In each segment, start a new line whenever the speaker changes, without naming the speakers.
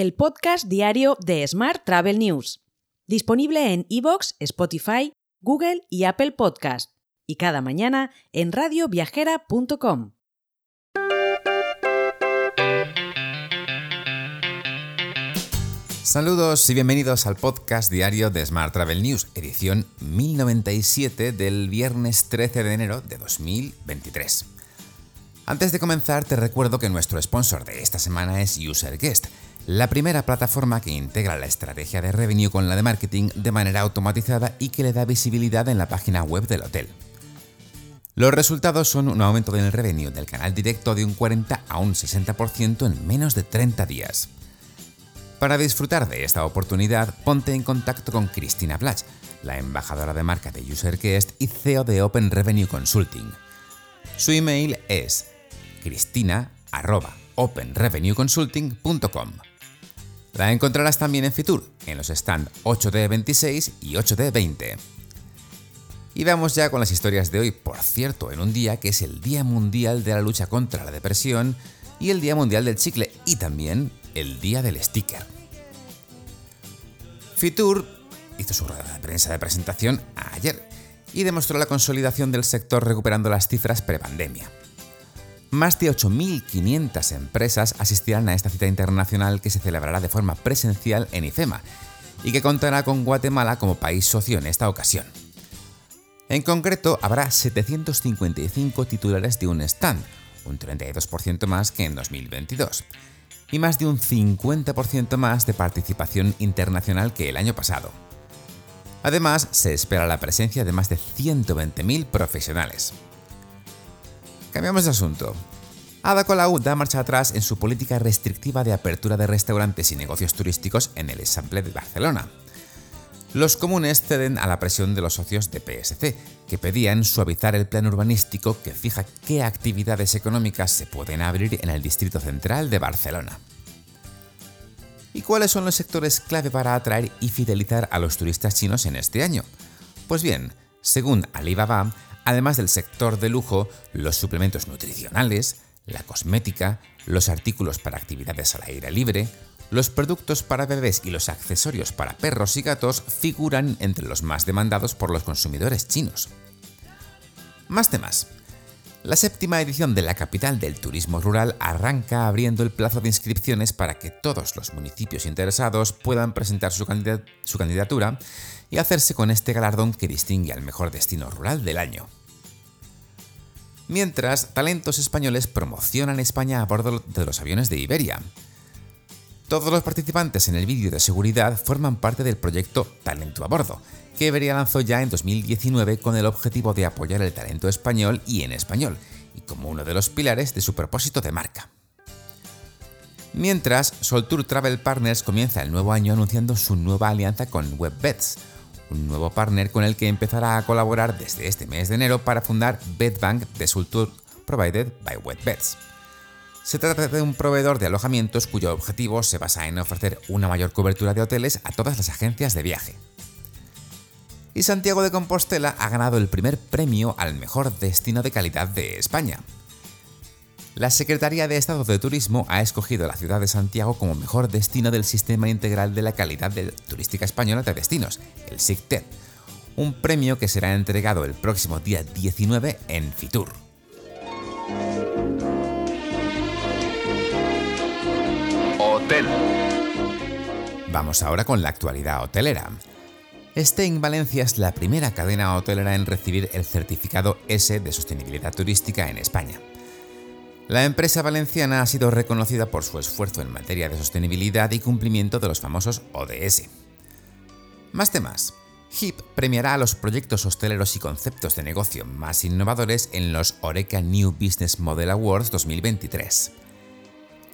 el podcast diario de Smart Travel News, disponible en iVoox, Spotify, Google y Apple Podcast, y cada mañana en radioviajera.com.
Saludos y bienvenidos al podcast diario de Smart Travel News, edición 1097 del viernes 13 de enero de 2023. Antes de comenzar, te recuerdo que nuestro sponsor de esta semana es UserGuest, la primera plataforma que integra la estrategia de revenue con la de marketing de manera automatizada y que le da visibilidad en la página web del hotel. Los resultados son un aumento del revenue del canal directo de un 40 a un 60% en menos de 30 días. Para disfrutar de esta oportunidad, ponte en contacto con Cristina Blach, la embajadora de marca de UserQuest y CEO de Open Revenue Consulting. Su email es cristina.openrevenueconsulting.com. La encontrarás también en Fitur, en los stands 8D26 y 8D20. Y vamos ya con las historias de hoy, por cierto, en un día que es el Día Mundial de la Lucha contra la Depresión y el Día Mundial del Chicle y también el Día del Sticker. Fitur hizo su rueda de prensa de presentación ayer y demostró la consolidación del sector recuperando las cifras prepandemia. Más de 8.500 empresas asistirán a esta cita internacional que se celebrará de forma presencial en IFEMA y que contará con Guatemala como país socio en esta ocasión. En concreto, habrá 755 titulares de un stand, un 32% más que en 2022, y más de un 50% más de participación internacional que el año pasado. Además, se espera la presencia de más de 120.000 profesionales. Cambiamos de asunto. Ada Colau da marcha atrás en su política restrictiva de apertura de restaurantes y negocios turísticos en el Example de Barcelona. Los comunes ceden a la presión de los socios de PSC, que pedían suavizar el plan urbanístico que fija qué actividades económicas se pueden abrir en el Distrito Central de Barcelona. ¿Y cuáles son los sectores clave para atraer y fidelizar a los turistas chinos en este año? Pues bien, según Alibaba, además del sector de lujo, los suplementos nutricionales, la cosmética, los artículos para actividades al aire libre, los productos para bebés y los accesorios para perros y gatos figuran entre los más demandados por los consumidores chinos. Más temas. La séptima edición de la capital del turismo rural arranca abriendo el plazo de inscripciones para que todos los municipios interesados puedan presentar su, su candidatura y hacerse con este galardón que distingue al mejor destino rural del año. Mientras, talentos españoles promocionan España a bordo de los aviones de Iberia. Todos los participantes en el vídeo de seguridad forman parte del proyecto Talento a Bordo, que Iberia lanzó ya en 2019 con el objetivo de apoyar el talento español y en español, y como uno de los pilares de su propósito de marca. Mientras, Soltour Travel Partners comienza el nuevo año anunciando su nueva alianza con WebBets, un nuevo partner con el que empezará a colaborar desde este mes de enero para fundar BetBank de Soltour Provided by WebBets. Se trata de un proveedor de alojamientos cuyo objetivo se basa en ofrecer una mayor cobertura de hoteles a todas las agencias de viaje. Y Santiago de Compostela ha ganado el primer premio al mejor destino de calidad de España. La Secretaría de Estado de Turismo ha escogido la ciudad de Santiago como mejor destino del Sistema Integral de la Calidad de Turística Española de Destinos, el SICTED, un premio que será entregado el próximo día 19 en Fitur. Hotel. Vamos ahora con la actualidad hotelera. Stein Valencia es la primera cadena hotelera en recibir el certificado S de sostenibilidad turística en España. La empresa valenciana ha sido reconocida por su esfuerzo en materia de sostenibilidad y cumplimiento de los famosos ODS. Más temas. HIP premiará a los proyectos hosteleros y conceptos de negocio más innovadores en los Oreca New Business Model Awards 2023.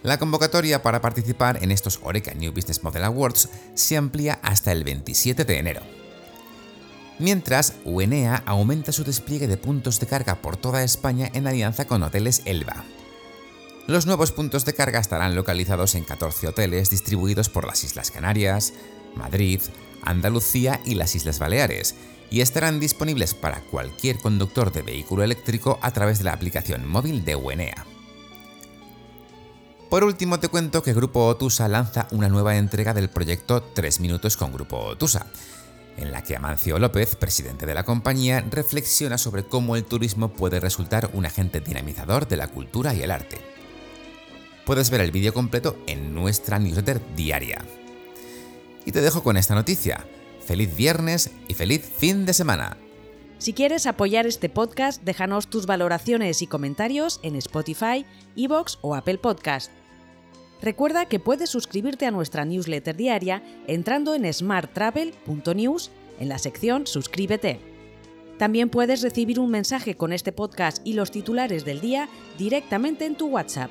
La convocatoria para participar en estos Oreca New Business Model Awards se amplía hasta el 27 de enero. Mientras, UNEA aumenta su despliegue de puntos de carga por toda España en alianza con Hoteles Elba. Los nuevos puntos de carga estarán localizados en 14 hoteles distribuidos por las Islas Canarias, Madrid, Andalucía y las Islas Baleares, y estarán disponibles para cualquier conductor de vehículo eléctrico a través de la aplicación móvil de UNEA. Por último, te cuento que Grupo Otusa lanza una nueva entrega del proyecto 3 minutos con Grupo Otusa, en la que Amancio López, presidente de la compañía, reflexiona sobre cómo el turismo puede resultar un agente dinamizador de la cultura y el arte. Puedes ver el vídeo completo en nuestra newsletter diaria. Y te dejo con esta noticia. Feliz viernes y feliz fin de semana.
Si quieres apoyar este podcast, déjanos tus valoraciones y comentarios en Spotify, Evox o Apple Podcast. Recuerda que puedes suscribirte a nuestra newsletter diaria entrando en smarttravel.news en la sección Suscríbete. También puedes recibir un mensaje con este podcast y los titulares del día directamente en tu WhatsApp.